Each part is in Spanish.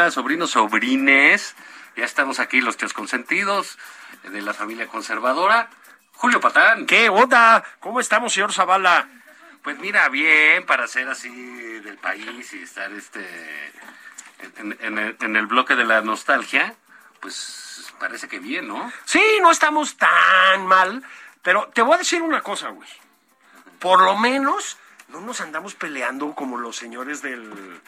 Sobrinas, sobrinos, sobrines. Ya estamos aquí, los tíos consentidos de la familia conservadora. Julio Patán. ¿Qué onda? ¿Cómo estamos, señor Zavala? Pues mira, bien, para ser así del país y estar este en, en el, en el bloque de la nostalgia, pues parece que bien, ¿no? Sí, no estamos tan mal, pero te voy a decir una cosa, güey. Por lo menos no nos andamos peleando como los señores del,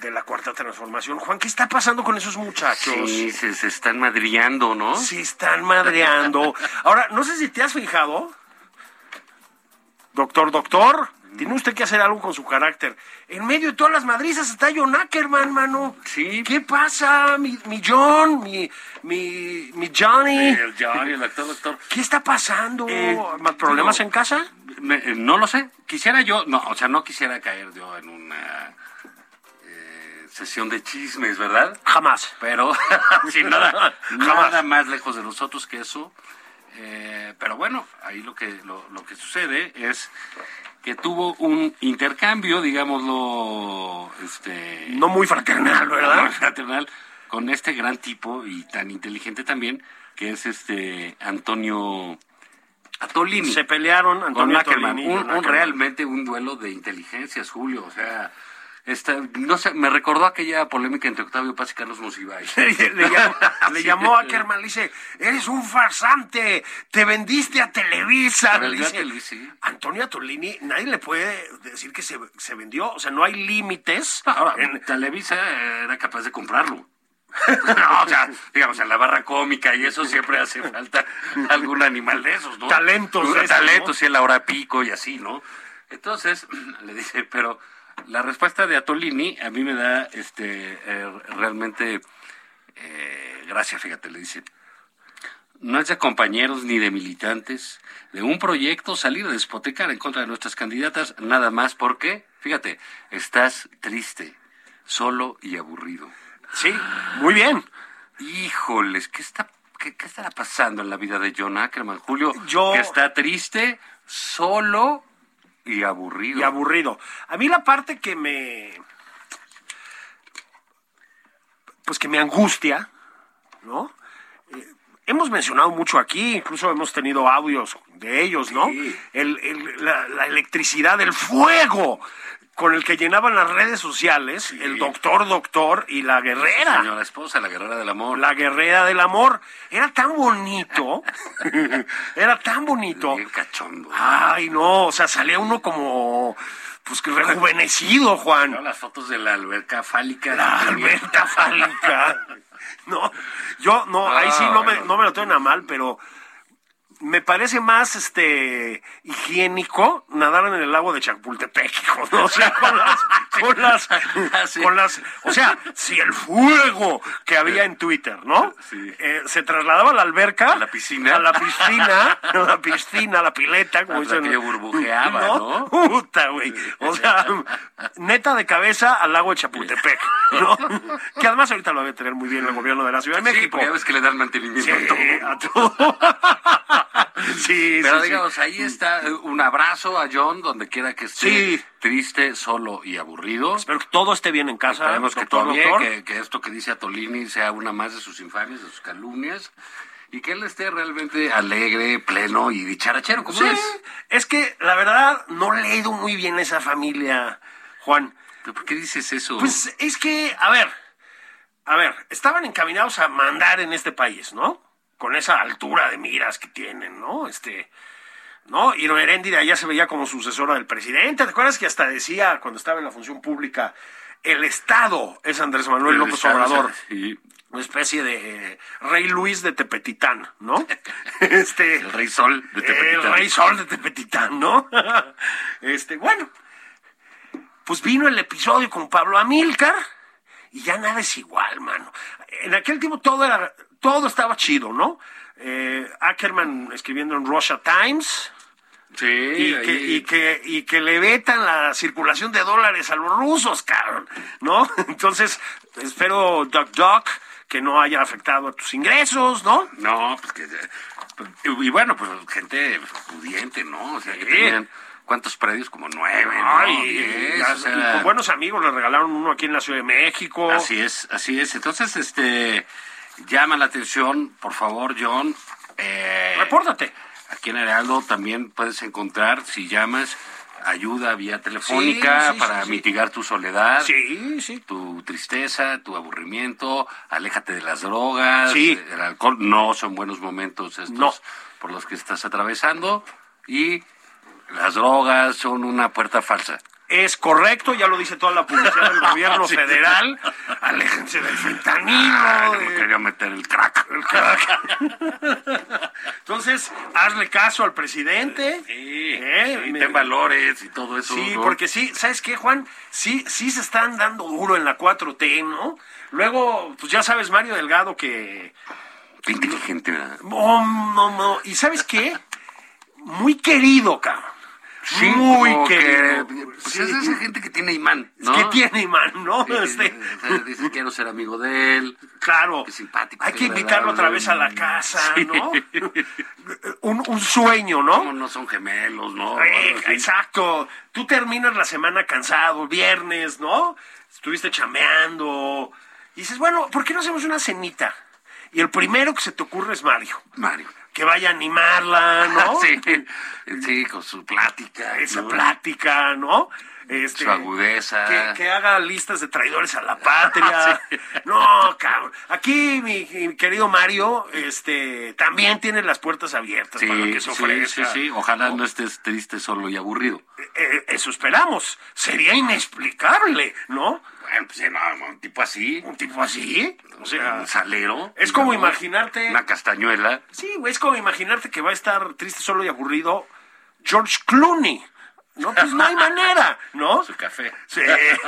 de la cuarta transformación. Juan, ¿qué está pasando con esos muchachos? Sí, se, se están madriando, ¿no? Se están madreando. Ahora, no sé si te has fijado. Doctor, doctor, tiene usted que hacer algo con su carácter. En medio de todas las madrizas está John Ackerman, mano. Sí. ¿Qué pasa, mi, mi John, mi, mi, mi Johnny? El Johnny, el actor, doctor. ¿Qué está pasando? Eh, ¿Problemas en casa? Me- eh, no lo sé. Quisiera yo, no, o sea, no quisiera caer yo en una sesión de chismes, ¿verdad? Jamás. Pero, sin nada, Jamás. nada más lejos de nosotros que eso. Eh, pero bueno, ahí lo que, lo, lo que sucede es que tuvo un intercambio, digámoslo, este... No muy fraternal, ¿verdad? muy fraternal, con este gran tipo y tan inteligente también, que es este Antonio Atolini Se pelearon con Antonio Ackerman. Tolini y Un, un realmente un duelo de inteligencias, Julio. O sea, esta, no sé, me recordó aquella polémica entre Octavio Paz y Carlos Monsiváis. le llamó, le llamó a Ackerman, le dice, eres un farsante, te vendiste a Televisa. Le dice, sí. Antonio Tolini, nadie le puede decir que se, se vendió, o sea, no hay límites. Ahora, en- Televisa era capaz de comprarlo. no, o sea, digamos, en la barra cómica y eso siempre hace falta algún animal de esos, ¿no? Talentos Talentos, ¿no? sí, en la hora pico y así, ¿no? Entonces, le dice, pero la respuesta de Atolini a mí me da este eh, realmente eh, gracia, fíjate, le dice. No es de compañeros ni de militantes de un proyecto salir a despotecar en contra de nuestras candidatas, nada más porque, fíjate, estás triste, solo y aburrido. Sí, muy bien. Híjoles, ¿qué está qué, qué estará pasando en la vida de John Ackerman, Julio? Yo- Que está triste, solo y aburrido. Y aburrido. A mí la parte que me... Pues que me angustia, ¿no? Eh, hemos mencionado mucho aquí, incluso hemos tenido audios de ellos, ¿no? Sí. El- el- la, la electricidad, el fuego con el que llenaban las redes sociales, el doctor, doctor y la guerrera. Señora esposa, la guerrera del amor. La guerrera del amor. Era tan bonito. era tan bonito. Bien cachondo. Ay, no, o sea, salía uno como, pues, que rejuvenecido, Juan. ¿No? Las fotos de la alberca fálica. La alberca fálica. No, yo, no, ahí sí no me, no me lo tomen a mal, pero me parece más este higiénico nadar en el lago de Chapultepec, hijo, ¿no? O sea, con las, con las, Sí. con las, o sea, si el fuego que había en Twitter, ¿no? Sí. Eh, se trasladaba a la alberca, A la piscina. a la piscina, a la piscina, a la pileta, como dicen, que burbujeaba, ¿no? Puta, güey. O sea, neta de cabeza al lago de Chapultepec, ¿no? Que además ahorita lo debe tener muy bien el gobierno de la Ciudad de Sí, México. porque ya ves que le dan mantenimiento Sí, a todo. Sí, Pero sí, sí. digamos, ahí está eh, un abrazo a John donde quiera que esté Sí. triste, solo y aburrido. Espero que todo esté bien en casa. Esperemos que todo bien, que, que esto que dice Atolini sea una más de sus infamias, de sus calumnias, y que él esté realmente alegre, pleno y dicharachero, como Sí, es. es que la verdad no le he ido muy bien a esa familia, Juan. ¿Pero ¿Por qué dices eso? Pues es que, a ver, a ver, estaban encaminados a mandar en este país, ¿no? Con esa altura de miras que tienen, ¿no? Este, ¿no? Y Heréndira ya se veía como sucesora del presidente. ¿Te acuerdas que hasta decía cuando estaba en la función pública, el Estado es Andrés Manuel López Obrador? Sí. Una especie de eh, Rey Luis de Tepetitán, ¿no? este, El Rey Sol de el Tepetitán. Rey Sol de Tepetitán, ¿no? este, bueno, pues vino el episodio con Pablo Amílcar y ya nada es igual, mano. En aquel tiempo todo era, todo estaba chido, ¿no? Eh, Ackerman escribiendo en Russia Times Sí, y ahí- que, y, que, y que le vetan la circulación de dólares a los rusos, cabrón, ¿no? Entonces, espero, Doc Doc, que no haya afectado a tus ingresos, ¿no? No, pues que... Y bueno, pues gente pudiente, ¿no? O sea, que tenían... ¿Cuántos predios? Como nueve, ¿no? Diez, ya- o sea, y con buenos amigos le regalaron uno aquí en la Ciudad de México. Así es, así es. Entonces, este, llama la atención, por favor, John. Eh, Repórtate. Aquí en Heraldo también puedes encontrar, si llamas, ayuda vía telefónica Sí, sí, para sí, mitigar tu soledad. Sí, sí. Tu tristeza, tu aburrimiento, aléjate de las drogas, el alcohol, no son buenos momentos estos No. por los que estás atravesando y las drogas son una puerta falsa. Es correcto, ya lo dice toda la publicidad del gobierno Sí. federal. Aléjense del fentanilo. Ah, no me quería meter el crack. el crack. Entonces, hazle caso al presidente. Sí, ¿eh? sí, Me- ten valores y todo eso. Sí, ¿no? porque sí, ¿sabes qué, Juan? Sí, sí se están dando duro en la 4T, ¿no? Luego, pues ya sabes, Mario Delgado, que... Qué inteligente, ¿verdad? Oh, no, no. ¿Y sabes qué? Muy querido, cabrón. Muy que, querido. pues Sí. es esa gente que tiene imán, Es ¿no? que tiene imán, ¿no? Sí, Este, dice, quiero ser amigo de él. claro. Qué simpático, Hay que invitarlo otra vez a la casa. ¿no? un, un sueño, ¿Cómo ¿no? no son gemelos, no? Eh, exacto. Tú terminas la semana cansado, viernes, ¿no? Estuviste chameando. Y dices, bueno, ¿por qué no hacemos una cenita? Y el primero que se te ocurre es Mario. Mario. Que vaya a animarla, ¿no? sí, sí, con su plática. Esa ¿no? plática, ¿no? Este, Su agudeza. Que, que haga listas de traidores a la patria. No, cabrón. Aquí mi, mi querido Mario, este, también tiene las puertas abiertas Sí, para lo que se ofrezca. sí, sí. Ojalá no estés triste, solo y aburrido. Eh, eso esperamos. Sería inexplicable, ¿no? Bueno, pues no, un tipo así. Un tipo así. O sea, un salero. es como imaginarte- Una castañuela. sí, güey, es como imaginarte que va a estar triste, solo y aburrido George Clooney. No, pues no hay manera, ¿no? Su café. Sí,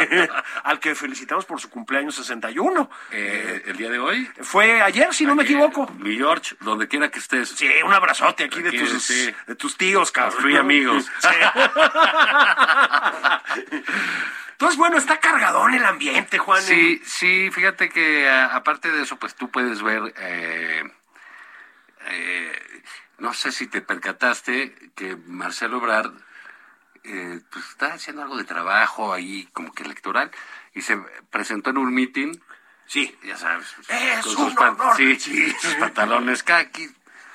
al que felicitamos por su cumpleaños 61. Eh, el día de hoy. Fue ayer, si no me equivoco. Mi George, donde quiera que estés. Sí, un abrazote aquí, de, tus, sí. de tus tíos, cabrón. Free amigos. Sí. Entonces, bueno, está cargadón el ambiente, Juan. Sí, sí, fíjate que a- aparte de eso, pues tú puedes ver, eh, eh, no sé si te percataste que Marcelo Ebrard eh, pues está haciendo algo de trabajo ahí como que electoral y se presentó en un meeting, Sí, ya sabes, pues, Es con un sus, sí, sí, sus pantalones kaki,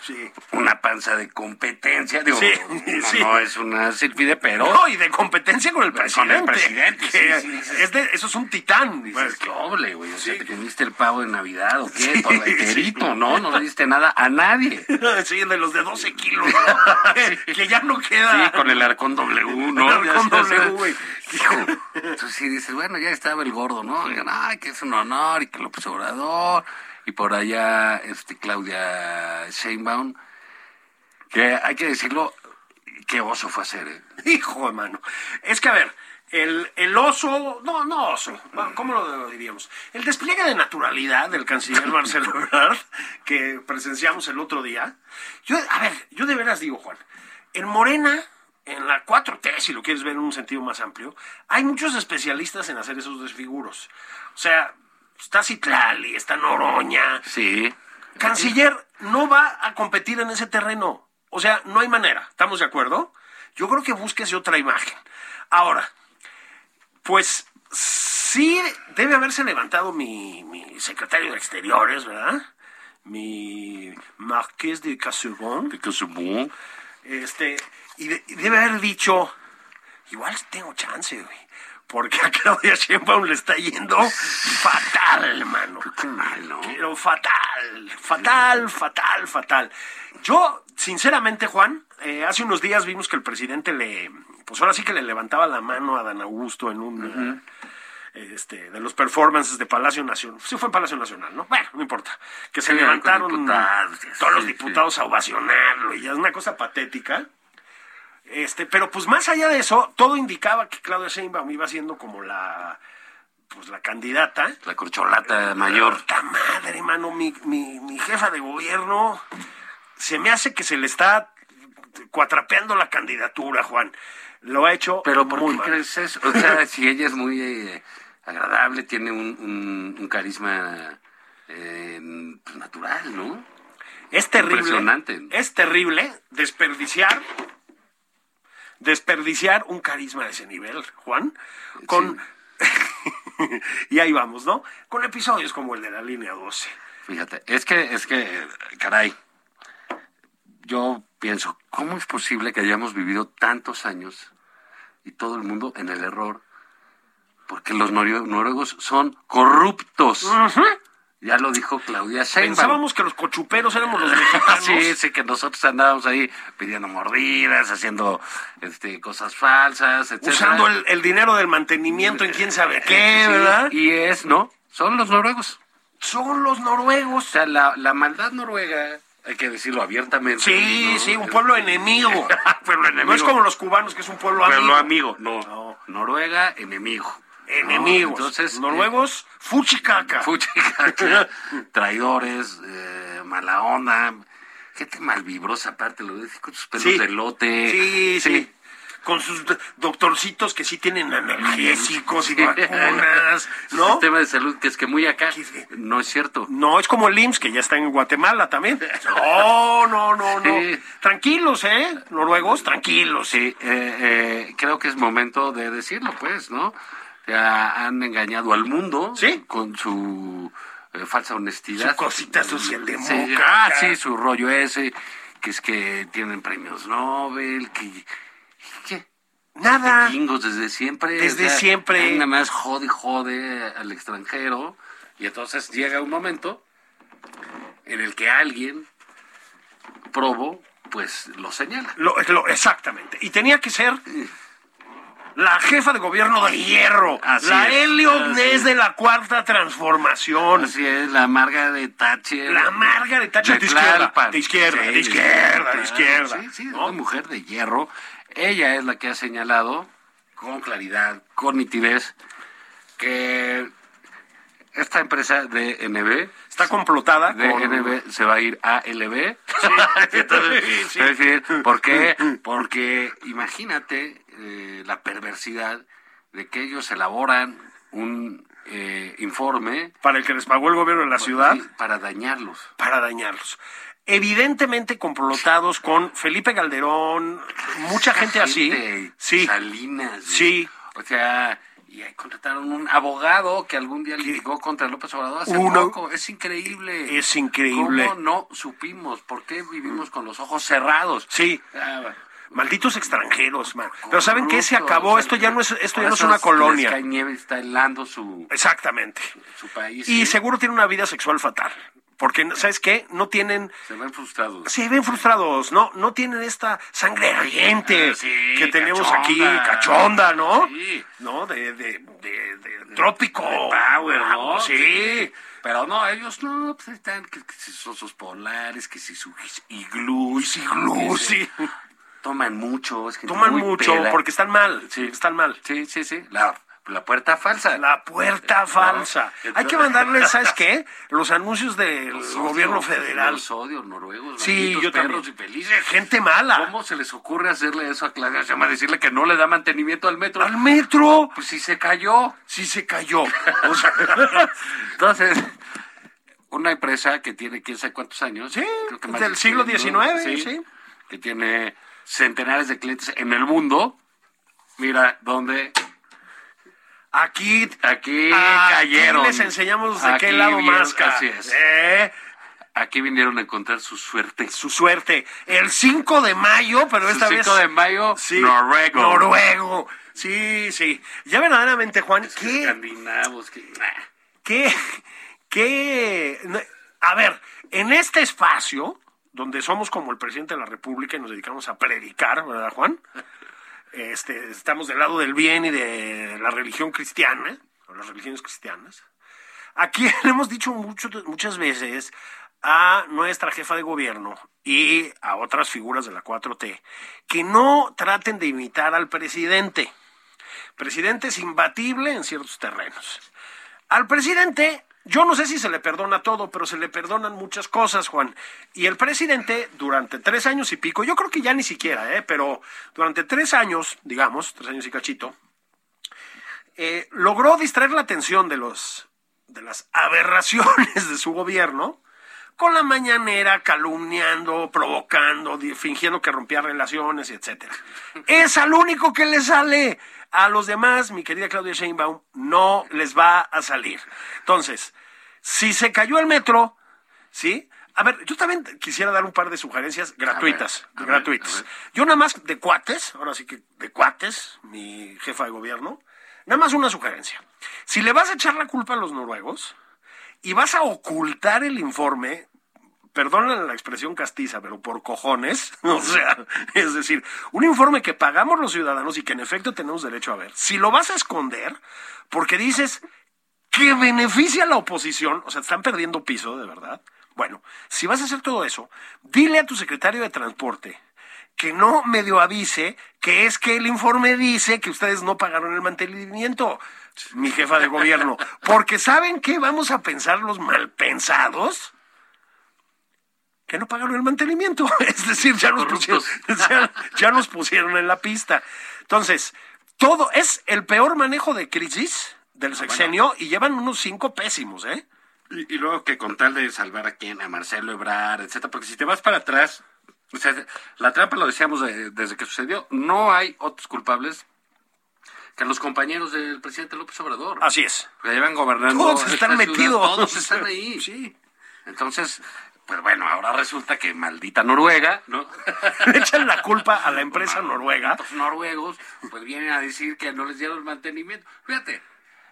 sí. una panza de competencia, digo, Sí, no, sí. no es una sílfide, pero... No, y de competencia con el Con el presidente. presidente, que es de- eso es un titán. Dices, qué doble, güey. O sea, te comiste el pavo de Navidad o qué, todo enterito, ¿no? No le diste nada a nadie. Sí, de los de 12 kilos, ¿no? que, ya no queda. Sí, con el arcón W, ¿no? El arcón W, güey. Hijo. Entonces sí dices, bueno, ya estaba el gordo, ¿no? Y, Ay, que es un honor y que López Obrador. Y por allá, este, Claudia Sheinbaum. Que hay que decirlo, qué oso fue hacer, ¿eh? Hijo, hermano. Es que, a ver, el, el oso, no, no oso, ¿cómo lo diríamos? El despliegue de naturalidad del canciller Marcelo Ebrard, que presenciamos el otro día. Yo, a ver, yo de veras digo, Juan, en Morena, en la 4T, si lo quieres ver en un sentido más amplio, hay muchos especialistas en hacer esos desfiguros. O sea, está Citlali, está Noroña, Sí. Canciller no va a competir en ese terreno. O sea, no hay manera. ¿Estamos de acuerdo? Yo creo que búsquese otra imagen. Ahora, pues sí debe haberse levantado mi, mi secretario de Exteriores, ¿verdad? Mi Marqués de Cassebon. De Cassebon. Este, y, de- y debe haber dicho, igual tengo chance, güey. Porque a Claudia Sheinbaum le está yendo fatal, mano. Qué mal, ¿no? Pero fatal, fatal, fatal, fatal. Yo, sinceramente, Juan, eh, hace unos días vimos que el presidente le, pues ahora sí que le levantaba la mano a Dan Augusto en un, eh, este, de los performances de Palacio Nacional. Sí fue en Palacio Nacional, ¿no? Bueno, no importa. Que se Sí, levantaron todos los sí. diputados a ovacionarlo y ya es una cosa patética. Este, pero pues más allá de eso, todo indicaba que Claudia Sheinbaum iba siendo como la, pues la candidata. La corcholata mayor. ¡Puta madre, mano! Mi, mi, mi jefa de gobierno se me hace que se le está cuatrapeando la candidatura, Juan. Lo ha hecho Pero ¿por muy qué mal. crees eso? O sea, si ella es muy eh, agradable, tiene un, un, un carisma eh, pues, natural, ¿no? Es terrible. Impresionante. Es terrible desperdiciar desperdiciar un carisma de ese nivel, Juan, con y ahí vamos, ¿no? Con episodios como el de la línea 12. Fíjate, es que, es que, caray, yo pienso, ¿cómo es posible que hayamos vivido tantos años y todo el mundo en el error? Porque los noruegos son corruptos. Ya lo dijo Claudia Sheinbaum. Pensábamos que los cochuperos éramos los mexicanos. Sí, sí, que nosotros andábamos ahí pidiendo mordidas, haciendo este, cosas falsas, etc. Usando el, el dinero del mantenimiento en quién sabe qué, Sí, ¿verdad? Y es, ¿no? Son los noruegos. Son los O noruegos. sea, la, la maldad noruega, hay que decirlo abiertamente. Sí, ¿no? sí, un pueblo enemigo. Pueblo enemigo. No es como los cubanos, que es un pueblo amigo. Pueblo amigo. No. No. Noruega, enemigo. Enemigos. ¿no? Entonces, noruegos, fuchicaca. eh, fuchicaca, traidores, eh, mala onda, gente malvibrosa, aparte, lo de con sus pelos Sí. de lote. Sí, sí. Con sus do- doctorcitos que sí tienen analgésicos y vacunas, ¿no? sistema de salud que es que muy acá. No es cierto. No, es como el IMSS, que ya está en Guatemala también. No, no, no, no. Sí. Tranquilos, ¿eh? Noruegos, tranquilos. Sí, eh, eh, creo que es momento de decirlo, pues, ¿no? Ya han engañado al mundo Sí. con su eh, falsa honestidad. Su cosita Sí, socialdemócrata. ah, sí, su rollo ese, que es que tienen premios Nobel, que... ¿Qué? Nada. Vikingos desde siempre. Desde siempre. Nada más jode y jode al extranjero. Y entonces llega un momento en el que alguien probo, pues lo señala. Lo- lo- exactamente. Y tenía que ser la jefa de gobierno de hierro. Así la Ness es. de la cuarta transformación. Así es, la amarga de Thatcher. La Margaret Thatcher de izquierda, de izquierda, de izquierda, de izquierda, Sí, sí, ¿no? una mujer de hierro. Ella es la que ha señalado con claridad, con nitidez, que esta empresa de NB, Está complotada de con... NB se va a ir a LB. Entonces, Sí, sí. es decir, ¿por qué? Porque imagínate eh, la perversidad de que ellos elaboran un eh, informe Para el que les pagó el gobierno de la ciudad. sí, para dañarlos. para dañarlos. Evidentemente complotados con Felipe Calderón, mucha gente así. Gente, Sí, Salinas. Sí. O sea, y ahí contrataron un abogado que algún día litigó contra López Obrador hace Uno- poco. Es increíble. Es increíble. ¿Cómo no supimos? ¿Por qué vivimos con los ojos cerrados? sí. Ah, Malditos extranjeros, man. Pero ¿saben qué? Se acabó. Esto ya no es, esto ya no es una colonia. cae nieve y está helando su, Exactamente. su país. Y sí. seguro tienen una vida sexual fatal. Porque, ¿sabes qué? No tienen... Se ven frustrados. Se ven frustrados, ¿no? No tienen esta sangre ardiente Ah, sí, que tenemos cachonda. aquí, cachonda, ¿no? Sí. ¿No? De, de, de, de trópico. Power, ¿no? Sí. Pero no, ellos no, pues están, que, que si sus osos polares, que si sus iglús, iglús, que sí. Toman mucho, es que Toman muy mucho porque están mal. Sí. Están mal. Sí, sí, sí, la, la puerta falsa. La puerta falsa. Hay que mandarles, ¿sabes qué? Los anuncios del Los gobierno odios, federal. Los odios noruegos, Sí, yo perros también. y felices. Gente mala. ¿Cómo se les ocurre hacerle eso a Claudia Sheinbaum? Decirle que no le da mantenimiento al metro. Al metro. Pues si se cayó. Sí se cayó. O sea, Entonces, una empresa que tiene quién sabe cuántos años. sí, creo que más del de siglo XIX, ¿no? sí. que tiene centenares de clientes en el mundo, mira dónde Aquí, Aquí aquí cayeron. les enseñamos de Aquí qué lado más así es. Eh, aquí vinieron a encontrar su suerte. su suerte. El 5 de mayo, pero esta 5 vez... de mayo, Sí, Noruego. Noruego. Sí, sí. Ya verdaderamente, Juan, ¿qué, Escandinavos, que- qué, qué... A ver, en este espacio, donde somos como el presidente de la República y nos dedicamos a predicar, ¿verdad, Juan? Este, estamos del lado del bien y de la religión cristiana, o las religiones cristianas. Aquí le hemos dicho mucho- muchas veces a nuestra jefa de gobierno y a otras figuras de la 4T que no traten de imitar al presidente. Presidente es imbatible en ciertos terrenos. Al presidente, yo no sé si se le perdona todo, pero se le perdonan muchas cosas, Juan. Y el presidente, durante tres años y pico, yo creo que ya ni siquiera, ¿eh? pero durante tres años, digamos, tres años y cachito, eh, logró distraer la atención de los de las aberraciones de su gobierno con la mañanera calumniando, provocando, fingiendo que rompía relaciones, etcétera. Es al único que le sale. A los demás, mi querida Claudia Sheinbaum, no les va a salir. Entonces, si se cayó el metro, ¿sí? A ver, yo también quisiera dar un par de sugerencias gratuitas, a ver, gratuitas. ver. Yo nada más de cuates, ahora sí que de cuates, mi jefa de gobierno, nada más una sugerencia. Si le vas a echar la culpa a los noruegos y vas a ocultar el informe, perdonen la expresión castiza, pero por cojones, o sea, es decir, un informe que pagamos los ciudadanos y que en efecto tenemos derecho a ver, si lo vas a esconder, porque dices que beneficia a la oposición, o sea, están perdiendo piso, de verdad. Bueno, si vas a hacer todo eso, dile a tu secretario de transporte que no medio avise que es que el informe dice que ustedes no pagaron el mantenimiento, mi jefa de gobierno, porque saben que vamos a pensar los malpensados que no pagaron el mantenimiento, es decir, ya nos, pusieron, ya, ya nos pusieron en la pista. Entonces, todo es el peor manejo de crisis del sexenio y llevan unos cinco pésimos, ¿eh? Y, y luego que con tal de salvar a quién, a Marcelo Ebrard, etcétera, porque si te vas para atrás, o sea, la trampa lo decíamos de- desde que sucedió, no hay otros culpables que los compañeros del presidente López Obrador. Así es. Que llevan gobernando. Todos están metidos. Todos están ahí. Sí. Entonces, pues bueno, ahora resulta que maldita Noruega, ¿no? Le echan la culpa a la empresa noruega. Los noruegos, pues vienen a decir que no les dieron mantenimiento. Fíjate,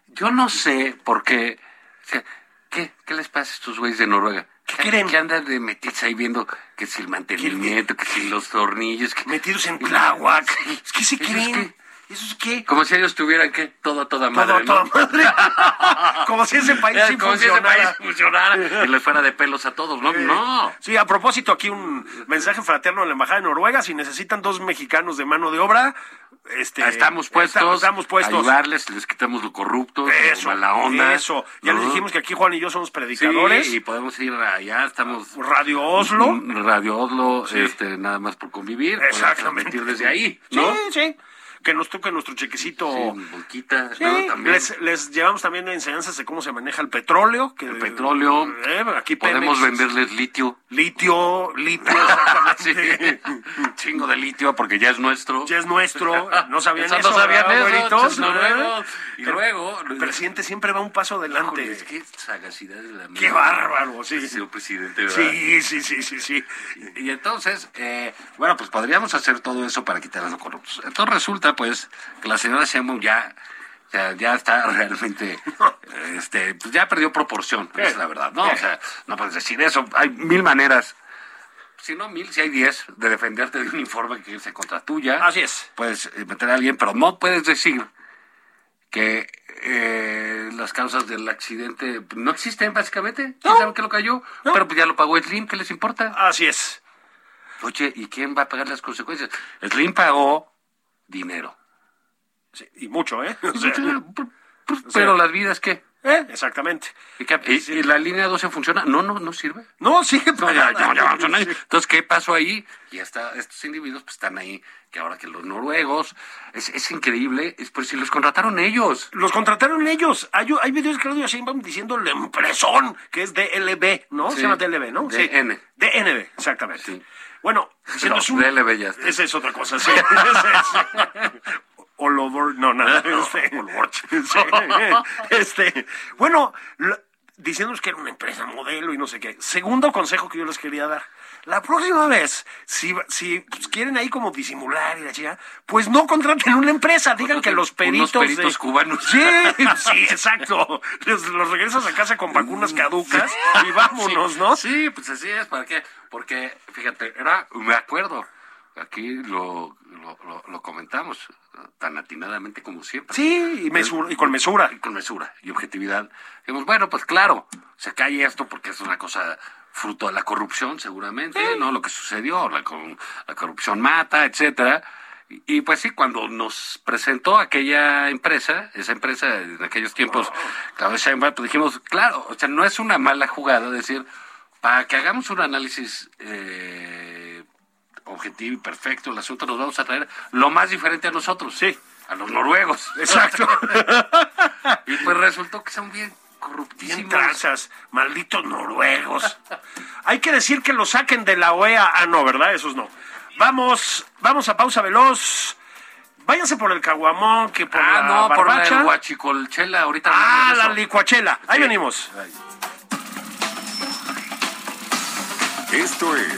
yo no sé por qué. o sea, ¿qué, ¿Qué les pasa a estos güeyes de Noruega? ¿Qué creen? Que andan de metidos ahí viendo que si el mantenimiento, que si los tornillos. Que... Metidos en Tláhuac. Sí. Es que se ¿Esos creen. ¿Eso es qué? Como si ellos tuvieran que todo a toda madre. Todo, ¿no? toda madre. Como si ese país sí Como si ese funcionara. país funcionara y les fuera de pelos a todos, ¿no? No. Sí, a propósito, aquí un mensaje fraterno a la Embajada de Noruega. Si necesitan dos mexicanos de mano de obra, este, Estamos puestos, Estamos, estamos puestos. ayudarles, les quitamos lo corrupto, Eso, lo mala onda. Eso. Ya ¿no? les dijimos que aquí Juan y yo somos Sí, predicadores. y podemos ir allá, estamos... Radio Oslo. Mm, Radio Oslo, Sí. este, nada más por convivir. Exactamente. desde ahí, ¿no? Sí, sí. Que nos toque nuestro chequecito. Sí, Volquita, Sí, ¿no? También. les, les llevamos también enseñanzas de cómo se maneja el petróleo. Que, El petróleo. Eh, aquí Podemos Pemex, venderles litio. Litio, litio, Sí. Chingo de litio porque ya es nuestro. Ya es nuestro. No sabían Eso no sabían ¿verdad, eso, chis noruegos. Y Pero luego... El presidente siempre va un paso adelante. Qué sagacidad de la Qué bárbaro, sí. Señor presidente, ¿verdad? Sí, sí, sí, sí, sí. Y entonces, eh, bueno, pues podríamos hacer todo eso para quitar a los corruptos. Entonces resulta, pues, que la señora Sheinbaum ya, ya, ya está realmente, este, pues ya perdió proporción, es la verdad, ¿no? O sea, no puedes decir eso. Hay mil maneras, si no mil, si hay diez, de defenderte de un informe que irse contra tuya. Así es. Puedes eh, meter a alguien, pero no puedes decir que eh, las causas del accidente no existen, básicamente. ¿Quién No. sabe que lo cayó? No. Pero pues ya lo pagó Slim, ¿qué les importa? Así es. Oye, ¿y quién va a pagar las consecuencias? Slim pagó dinero. Sí, y mucho, ¿eh? O sea, Pero las vidas, ¿qué? ¿eh? Exactamente. ¿Y, qué- y- y la línea 12 funciona? No, no, no sirve. No, sigue No, ya, ya, ya. Sí. Entonces, ¿qué pasó ahí? Y hasta estos individuos pues, están ahí, que ahora que los noruegos, es, es increíble, es por si los contrataron ellos. Los contrataron ellos. Hay, hay videos de Claudio Sheinbaum diciendo la impresón, que es DLB, ¿no? Sí. Se llama DLB, ¿no? Sí. DN. DNB, exactamente. Sí. Bueno, diciendo No, es un- DLB ya está. Esa es otra cosa, sí. Over, no, nada. Este. Este, bueno, diciéndonos que era una empresa modelo y no sé qué. Segundo consejo que yo les quería dar. La próxima vez, si, si pues, quieren ahí como disimular y la chica, pues no contraten una empresa, digan que los peritos. Unos peritos de- cubanos. Sí, sí, exacto. Los, los regresas a casa con vacunas caducas y vámonos, ¿no? Sí, pues así es. ¿Para qué? Porque, fíjate, era, me acuerdo, aquí lo, lo, lo- lo comentamos tan atinadamente como siempre. Sí, y, mesura- y con mesura. Y con mesura y objetividad. Dijimos, bueno, pues claro, se cae esto porque es una cosa fruto de la corrupción, seguramente, ¿no? Lo que sucedió, la, la corrupción mata, etcétera. Y, pues sí, cuando nos presentó aquella empresa, esa empresa en aquellos tiempos, Claudia Sheinbaum, pues dijimos, claro, o sea, no es una mala jugada decir, para que hagamos un análisis eh, objetivo y perfecto, el asunto nos vamos a traer lo más diferente a nosotros. Sí. A los noruegos. Exacto. Y pues resultó que son bien corruptísimos. tranzas, malditos noruegos. Hay que decir que lo saquen de la OEA. Ah, no, ¿verdad? Esos no. Vamos, vamos a pausa veloz. Váyanse por el caguamón, que por Ah, la no, por la guachicolchela, ahorita. Ah, la licuachela. Ahí Sí. venimos. Esto es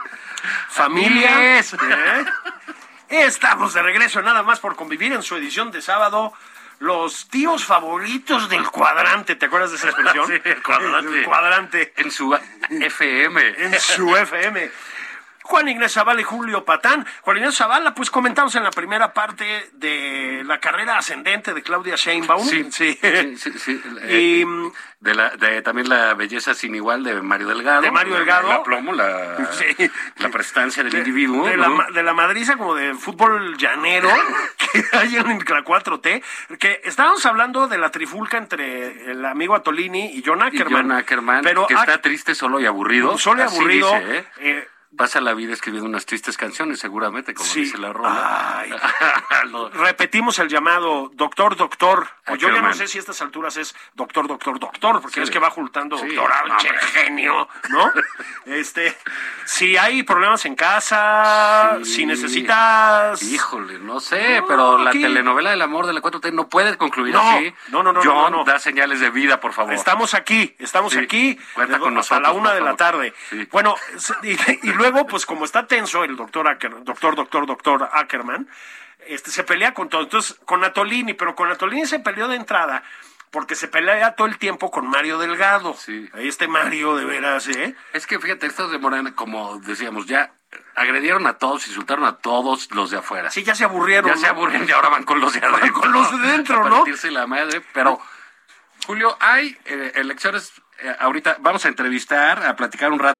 Familia. Amigues. ¿eh? Estamos de regreso nada más por convivir en su edición de sábado. Los tíos favoritos del cuadrante. ¿Te acuerdas de esa expresión? Sí, el cuadrante. El cuadrante. En su FM. en su FM. Juan Ignacio Zavala y Julio Patán. Juan Ignacio Zavala, pues comentamos en la primera parte de la carrera ascendente de Claudia Sheinbaum. Sí, sí. sí, sí, sí. Y, Eh, mm, de la, de también la belleza sin igual de Mario Delgado. De Mario Delgado. La plomo, la, Sí. la prestancia del de, individuo. de la, de la madriza como de fútbol llanero que hay en la 4T, que estábamos hablando de la trifulca entre el amigo Atolini y John Y Ackerman. John Ackerman, pero que está triste, solo y aburrido. solo y aburrido. dice, ¿eh? eh, Pasa la vida escribiendo unas tristes canciones, seguramente, como Sí. dice la rola. Repetimos el llamado doctor, doctor. O yo ya no sé si a estas alturas es doctor, doctor, doctor, porque Sí. es que va ocultando Sí, doctorado, genio, ¿no? este, si hay problemas en casa, si necesitas... Híjole, no sé, pero la aquí- telenovela del amor de la 4T no puede concluir No, así. no, no, no, John, no, no. da señales de vida, por favor. Estamos aquí, estamos aquí. cuenta con nosotros, la una de la tarde. Bueno, y, y luego, pues como está tenso el doctor Acker, doctor, doctor, doctor Ackerman, este, se pelea con todo. Entonces, con Atolini, pero con Atolini se peleó de entrada porque se pelea todo el tiempo con Mario Delgado. Sí. Ahí este Mario, de veras, ¿eh? Es que fíjate, estos de Morena, como decíamos, ya agredieron a todos, insultaron a todos los de afuera. Sí, ya se aburrieron. ya se ¿no? aburren y ahora van con los de adentro. con los de dentro, ¿no? la madre, pero Julio, hay eh, elecciones eh, ahorita vamos a entrevistar, a platicar un rato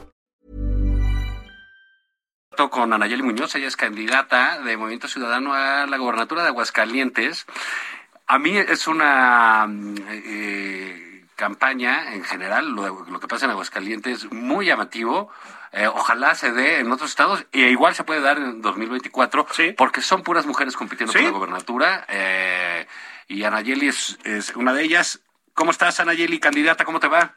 con Anayeli Muñoz, ella es candidata de Movimiento Ciudadano a la gobernatura de Aguascalientes. A mí es una eh, campaña en general, lo, lo que pasa en Aguascalientes, muy llamativo. Eh, ojalá se dé en otros estados e igual se puede dar en 2024 Sí. porque son puras mujeres compitiendo Sí. por la gobernatura eh, y Anayeli es, es una de ellas. ¿Cómo estás, Anayeli, candidata? ¿Cómo te va?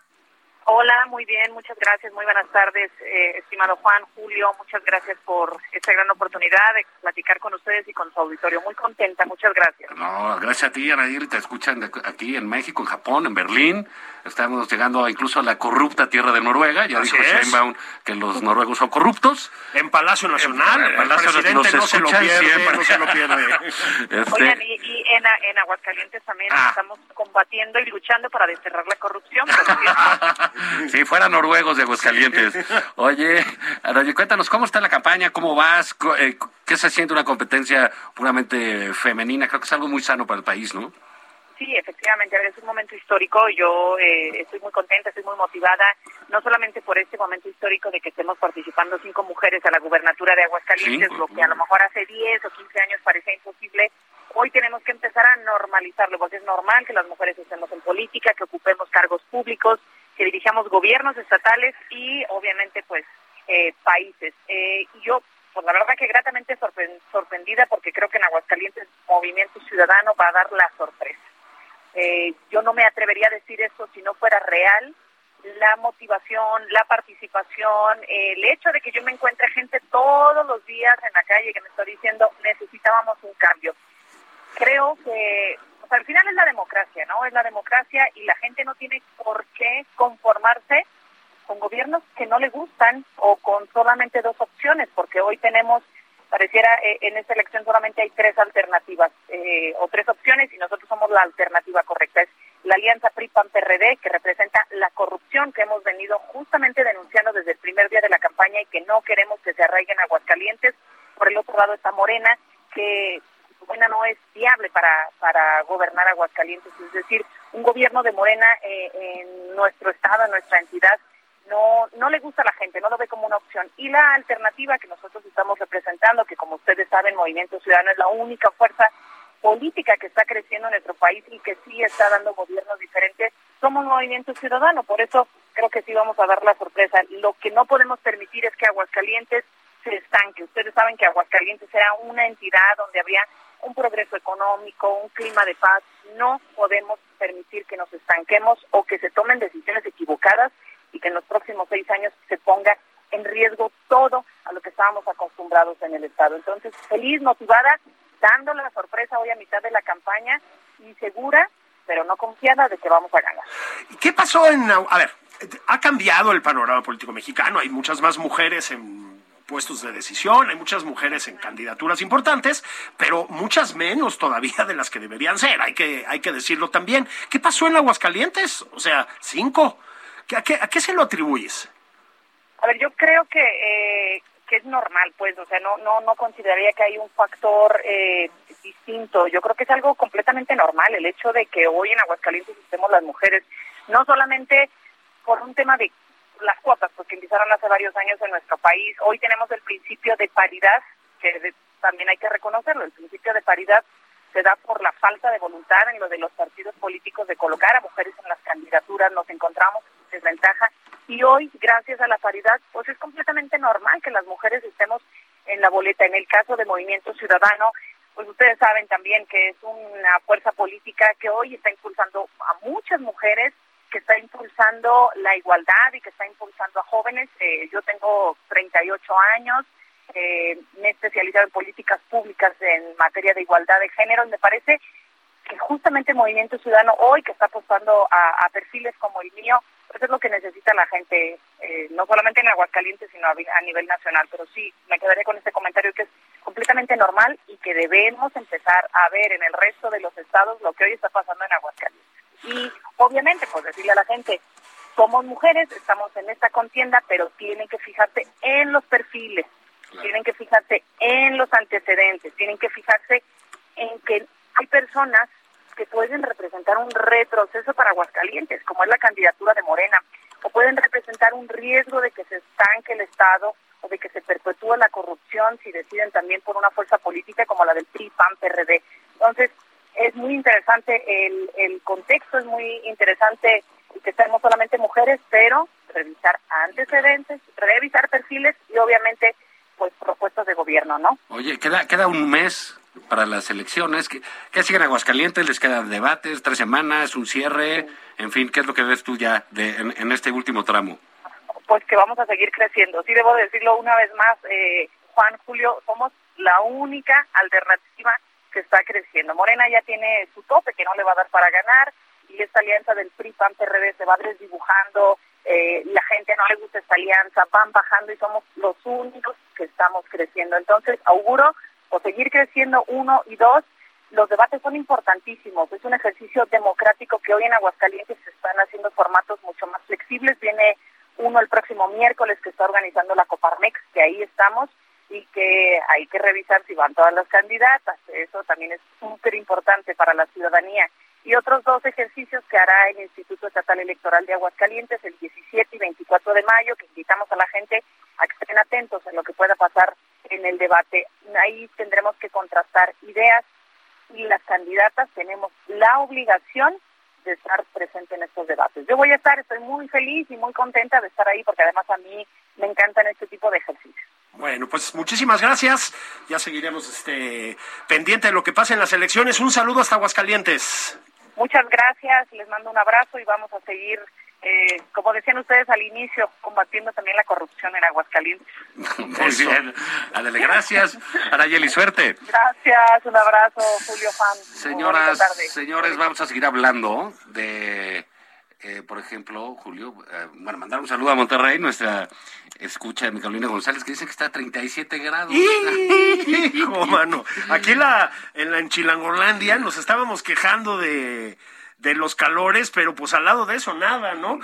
Hola, muy bien, muchas gracias, muy buenas tardes, eh, estimado Juan, Julio, muchas gracias por esta gran oportunidad de platicar con ustedes y con su auditorio. Muy contenta, muchas gracias. No, gracias a ti, Anayeli, te escuchan aquí en México, en Japón, en Berlín, estamos llegando incluso a la corrupta tierra de Noruega. Ya dijo Sheinbaum que los noruegos son corruptos. En Palacio Nacional, en, Palacio el presidente no se lo pierde, no se lo pierde. Este... Oigan, y, y en, en, Aguascalientes también ah. estamos combatiendo y luchando para desterrar la corrupción. si fueran noruegos de Aguascalientes. Oye, cuéntanos, ¿cómo está la campaña? ¿Cómo vas? Eh, ¿Qué se siente una competencia puramente femenina? Creo que es algo muy sano para el país, ¿no? Sí, efectivamente, es un momento histórico. Yo eh, estoy muy contenta, estoy muy motivada, no solamente por este momento histórico de que estemos participando cinco mujeres a la gubernatura de Aguascalientes, lo que a lo mejor hace 10 o 15 años parecía imposible. Hoy tenemos que empezar a normalizarlo, porque es normal que las mujeres estemos en política, que ocupemos cargos públicos, que dirijamos gobiernos estatales y obviamente pues eh, países. Eh, yo pues la verdad que gratamente sorprendida porque creo que en Aguascalientes Movimiento Ciudadano va a dar la sorpresa. Eh, yo no me atrevería a decir esto si no fuera real la motivación, la participación, el hecho de que yo me encuentre gente todos los días en la calle que me está diciendo necesitábamos un cambio. Creo que al final es la democracia, ¿no? Es la democracia y la gente no tiene por qué conformarse con gobiernos que no le gustan o con solamente dos opciones, porque hoy tenemos pareciera eh, en esta elección solamente hay tres alternativas eh, o tres opciones y nosotros somos la alternativa correcta. Es la alianza PRI-PAN-PRD que representa la corrupción que hemos venido justamente denunciando desde el primer día de la campaña y que no queremos que se arraiguen Aguascalientes. Por el otro lado está Morena que Morena no es viable para, para gobernar Aguascalientes, es decir, un gobierno de Morena eh, en nuestro estado, en nuestra entidad, no, no le gusta a la gente, no lo ve como una opción. Y la alternativa que nosotros estamos representando, que como ustedes saben, Movimiento Ciudadano es la única fuerza política que está creciendo en nuestro país y que sí está dando gobiernos diferentes, somos Movimiento Ciudadano. Por eso creo que sí vamos a dar la sorpresa. Lo que no podemos permitir es que Aguascalientes se estanque. Ustedes saben que Aguascalientes será una entidad donde habría un progreso económico, un clima de paz. No podemos permitir que nos estanquemos o que se tomen decisiones equivocadas y que en los próximos seis años se ponga en riesgo todo a lo que estábamos acostumbrados en el Estado. Entonces, feliz, motivada, dando la sorpresa hoy a mitad de la campaña y segura, pero no confiada de que vamos a ganar. ¿Y qué pasó en... A ver, ha cambiado el panorama político mexicano, hay muchas más mujeres en puestos de decisión, hay muchas mujeres en candidaturas importantes, pero muchas menos todavía de las que deberían ser, hay que, hay que decirlo también. ¿Qué pasó en Aguascalientes? O sea, cinco. ¿A qué, a qué se lo atribuyes? A ver, yo creo que, eh, que es normal, pues, o sea, no, no, no consideraría que hay un factor eh, distinto. Yo creo que es algo completamente normal el hecho de que hoy en Aguascalientes estemos las mujeres, no solamente por un tema de las cuotas, porque empezaron hace varios años en nuestro país. Hoy tenemos el principio de paridad, que también hay que reconocerlo. El principio de paridad se da por la falta de voluntad en lo de los partidos políticos de colocar a mujeres en las candidaturas. Nos encontramos desventaja. Y hoy, gracias a la paridad, pues es completamente normal que las mujeres estemos en la boleta. En el caso de Movimiento Ciudadano, pues ustedes saben también que es una fuerza política que hoy está impulsando a muchas mujeres, que está impulsando la igualdad y que está impulsando a jóvenes. Eh, yo tengo 38 años, eh, me he especializado en políticas públicas en materia de igualdad de género y me parece que justamente Movimiento Ciudadano hoy que está apostando a perfiles como el mío, eso es lo que necesita la gente, eh, no solamente en Aguascalientes, sino a, nivel nacional. Pero sí, me quedaré con este comentario que es completamente normal y que debemos empezar a ver en el resto de los estados lo que hoy está pasando en Aguascalientes. Y obviamente, pues decirle a la gente, somos mujeres, estamos en esta contienda, pero tienen que fijarse en los perfiles, tienen que fijarse en los antecedentes, tienen que fijarse en que hay personas que pueden representar un retroceso para Aguascalientes, como es la candidatura de Morena, o pueden representar un riesgo de que se estanque el Estado o de que se perpetúe la corrupción si deciden también por una fuerza política como la del PRI, PAN, PRD. Entonces, es muy interesante el, el contexto, es muy interesante que estemos solamente mujeres, pero revisar antecedentes, revisar perfiles y obviamente pues propuestas de gobierno, ¿no? Oye, queda, queda un mes para las elecciones. ¿Qué, siguen Aguascalientes? ¿Les quedan debates, tres semanas, un cierre? En fin, ¿qué es lo que ves tú ya de, en, este último tramo? Pues que vamos a seguir creciendo. Sí debo decirlo una vez más, eh, Juan Julio, somos la única alternativa que está creciendo. Morena ya tiene su tope que no le va a dar para ganar y esta alianza del PRI, PAN, PRD se va desdibujando, eh, la gente no le gusta esta alianza, van bajando y somos los únicos que estamos creciendo. Entonces, auguro o seguir creciendo uno y dos, los debates son importantísimos. Es un ejercicio democrático que hoy en Aguascalientes se están haciendo formatos mucho más flexibles. Viene uno el próximo miércoles que está organizando la Coparmex, que ahí estamos y que hay que revisar si van todas las candidatas. Eso también es súper importante para la ciudadanía. Y otros dos ejercicios que hará el Instituto Estatal Electoral de Aguascalientes el 17 y 24 de mayo, que invitamos a la gente a que estén atentos en lo que pueda pasar en el debate. Ahí tendremos que contrastar ideas y las candidatas tenemos la obligación de estar presente en estos debates. Yo voy a estar, estoy muy feliz y muy contenta de estar ahí porque además a mí me encantan este tipo de ejercicios. Bueno, pues muchísimas gracias. Ya seguiremos este pendiente de lo que pasa en las elecciones. Un saludo hasta Aguascalientes. Muchas gracias, les mando un abrazo y vamos a seguir eh, como decían ustedes al inicio, combatiendo también la corrupción en Aguascalientes. Muy bien. Adele, gracias. Arayeli, suerte. Gracias, un abrazo, Julio Fan. Señoras, señores, vamos a seguir hablando de, eh, por ejemplo, Julio, eh, bueno, mandar un saludo a Monterrey, nuestra escucha de mi Carolina González, que dice que está a 37 grados. Hijo, mano. Aquí en la, en la en Chilangolandia nos estábamos quejando de de los calores, pero pues al lado de eso nada, ¿no?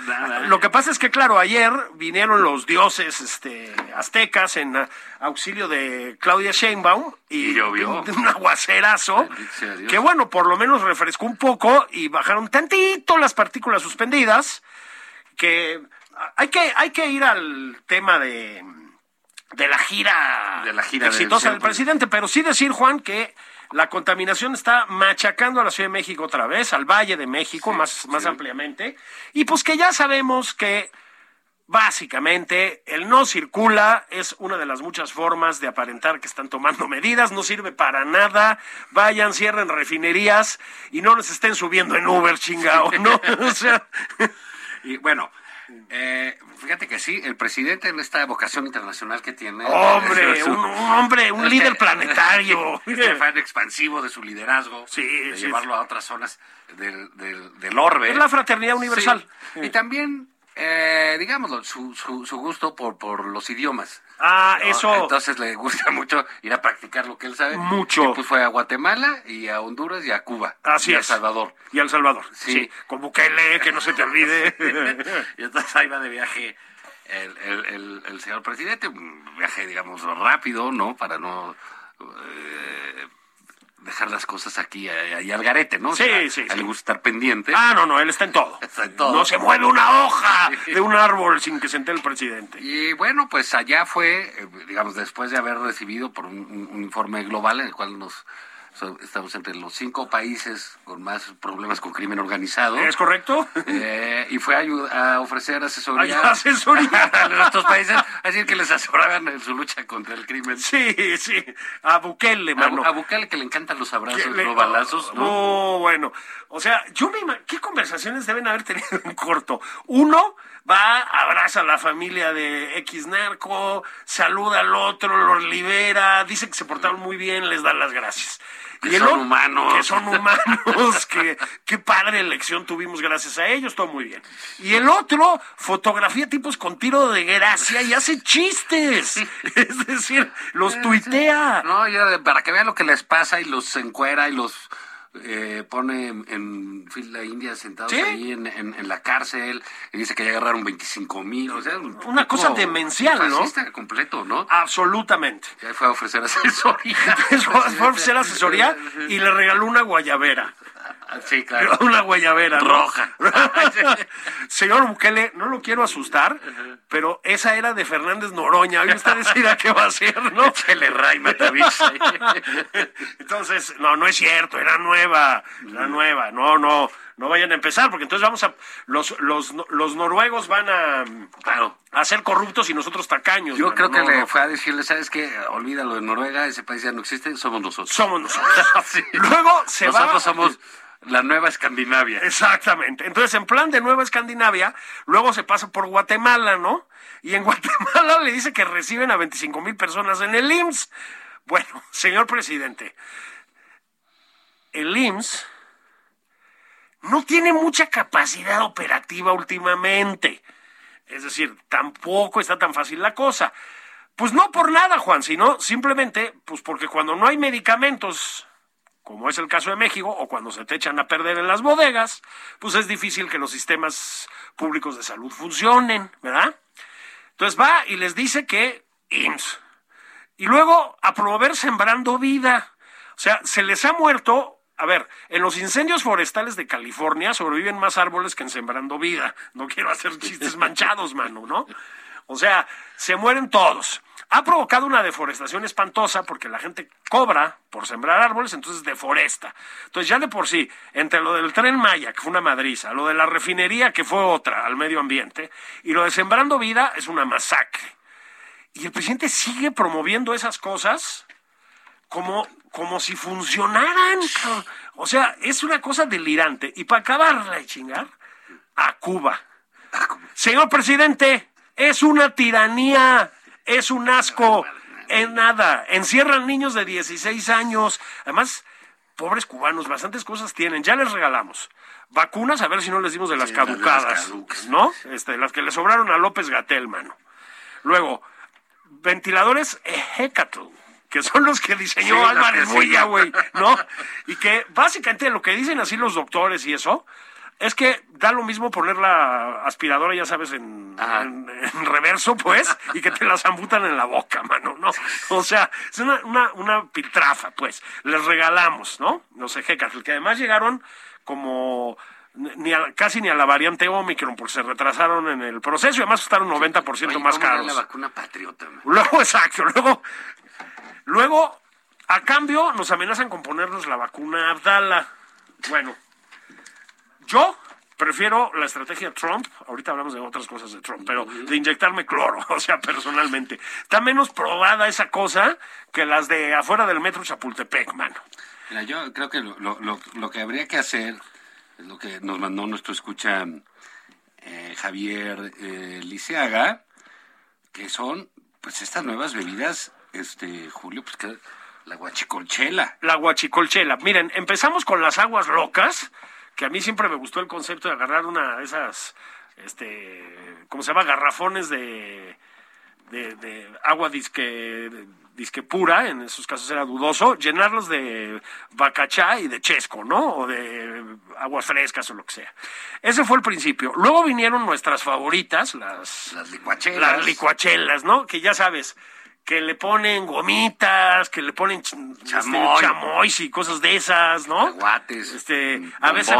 Lo que pasa es que claro, ayer vinieron los dioses este aztecas en auxilio de Claudia Sheinbaum y, llovió. un, aguacerazo que bueno, por lo menos refrescó un poco y bajaron tantito las partículas suspendidas que hay que hay que ir al tema de de la gira de la gira exitosa del presidente, pero sí decir Juan que la contaminación está machacando a la Ciudad de México otra vez, al Valle de México más, más ampliamente, y pues que ya sabemos que básicamente el no circula es una de las muchas formas de aparentar que están tomando medidas, no sirve para nada, vayan, cierren refinerías y no nos estén subiendo en Uber, chingado, ¿no? o sea... y bueno, eh, fíjate que sí, el presidente en esta vocación internacional que tiene. Hombre, un, hombre, un líder planetario. Este fan expansivo de su liderazgo. Sí, de llevarlo a otras zonas del, del, del orbe. Es la fraternidad universal. Y también eh, digámoslo, su, su, su, gusto por, por los idiomas. Ah, eso. Entonces le gusta mucho ir a practicar lo que él sabe. Mucho. pues fue a Guatemala y a Honduras y a Cuba. Así y es. a El Salvador. Y a El Salvador. Sí. Con Bukele, que no se te olvide. y entonces ahí va de viaje el, el, el, el señor presidente. Un viaje, digamos, rápido, ¿no? Para no. Eh, dejar las cosas aquí ahí al garete, ¿no? Sí, o sea, sí. A él gusta estar pendiente. Ah, no, no, él está en todo. Está en todo. No se mueve una hoja de un árbol sin que se entere el presidente. Y bueno, pues allá fue, eh, digamos, después de haber recibido por un, un- un informe global en el cual nos estamos entre los cinco países con más problemas con crimen organizado. ¿Es correcto? Eh, y fue a, a ofrecer asesoría Ay, asesoría. a estos países, a decir que les asesoraban en su lucha contra el crimen. Sí, sí. A Bukele, A, mano. Bu- a Bukele que le encantan los abrazos, le- los balazos, ¿no? Oh, bueno. O sea, yo me imagino, ¿qué conversaciones deben haber tenido en corto? Uno va, abraza a la familia de X narco, saluda al otro, los libera, dice que se portaron muy bien, les da las gracias. Que el son otro- humanos. Que son humanos, que qué padre elección tuvimos gracias a ellos, todo muy bien. Y el otro fotografía tipos con tiro de gracia y hace chistes. Es decir, los tuitea. No, ya, para que vean lo que les pasa y los encuera y los eh, pone en, en fila india sentados ¿Sí? ahí en, en- en la cárcel y dice que ya agarraron 25 mil. O sea, un Una cosa demencial, ¿no? completo, ¿no? Absolutamente. Ya fue a ofrecer asesoría. Eso fue a ofrecer asesoría y le regaló una guayabera. Sí, claro. Una guayabera ¿no? Roja. Señor Bukele, no lo quiero asustar, pero esa era de Fernández Noroña. Hoy usted decida qué va a hacer, ¿no? Échale ray, Matavich. Entonces, no, no es cierto, era nueva, era nueva. No, no, no vayan a empezar, porque entonces vamos a. Los, los, los noruegos van a, Claro. a ser corruptos y nosotros tacaños. Yo mano. creo que No, le no. fue a decirle, ¿sabes qué? Olvídalo de Noruega, ese país ya no existe, somos nosotros. Somos nosotros. Sí. Luego se va. Nosotros somos la nueva Escandinavia. Exactamente. Entonces, en plan de Nueva Escandinavia, luego se pasa por Guatemala, ¿no? Y en Guatemala le dice que reciben a 25 mil personas en el IMSS. Bueno, señor presidente, el IMSS no tiene mucha capacidad operativa últimamente. Es decir, tampoco está tan fácil la cosa. Pues no por nada, Juan, sino simplemente pues porque cuando no hay medicamentos, como es el caso de México, o cuando se te echan a perder en las bodegas, pues es difícil que los sistemas públicos de salud funcionen, ¿verdad? Entonces va y les dice que IMSS. Y luego a promover sembrando vida. O sea, se les ha muerto a ver, en los incendios forestales de California sobreviven más árboles que en Sembrando Vida. No quiero hacer chistes manchados, mano, ¿no? O sea, se mueren todos. Ha provocado una deforestación espantosa porque la gente cobra por sembrar árboles, entonces deforesta. Entonces ya de por sí, entre lo del tren Maya, que fue una madriza, lo de la refinería, que fue otra al medio ambiente, y lo de Sembrando Vida es una masacre. Y el presidente sigue promoviendo esas cosas como, como si funcionaran. O sea, es una cosa delirante. Y para acabarla de chingar, a Cuba. Señor presidente, es una tiranía, es un asco, en nada. Encierran niños de 16 años. Además, pobres cubanos, bastantes cosas tienen. Ya les regalamos. Vacunas, a ver si no les dimos de las caducadas, ¿no? Este, las que le sobraron a López Gatel, mano. Luego, ventiladores Hecatl que son los que diseñó Álvarez Bulla, güey, ¿no? Y que básicamente lo que dicen así los doctores y eso, es que da lo mismo poner la aspiradora, ya sabes, en, reverso, pues, y que te la zambutan en la boca, mano, ¿no? O sea, es una, una, una piltrafa, pues. Les regalamos, ¿no? Los ejecas, que además llegaron como ni casi ni a la variante Omicron, porque se retrasaron en el proceso y además costaron 90% más caros. la vacuna patriota. Luego, exacto, luego Luego, a cambio, nos amenazan con ponernos la vacuna Abdala. Bueno, yo prefiero la estrategia Trump, ahorita hablamos de otras cosas de Trump, pero de inyectarme cloro, o sea, personalmente. Está menos probada esa cosa que las de afuera del metro Chapultepec, mano. Mira, yo creo que lo, que habría que hacer es lo que nos mandó nuestro escucha eh, Javier eh, Liceaga, que son pues estas nuevas bebidas este, Julio, pues que la guachicolchela. La guachicolchela. Miren, empezamos con las aguas locas, que a mí siempre me gustó el concepto de agarrar una de esas, este, ¿cómo se llama? Garrafones de, de, de agua disque, disque pura, en esos casos era dudoso, llenarlos de bacachá y de chesco, ¿no? O de aguas frescas o lo que sea. Ese fue el principio. Luego vinieron nuestras favoritas, las... Las licuachelas. Las licuachelas, ¿no? Que ya sabes que le ponen gomitas, que le ponen este, chamoy. y cosas de esas, ¿no? Cacahuates. Este, a veces,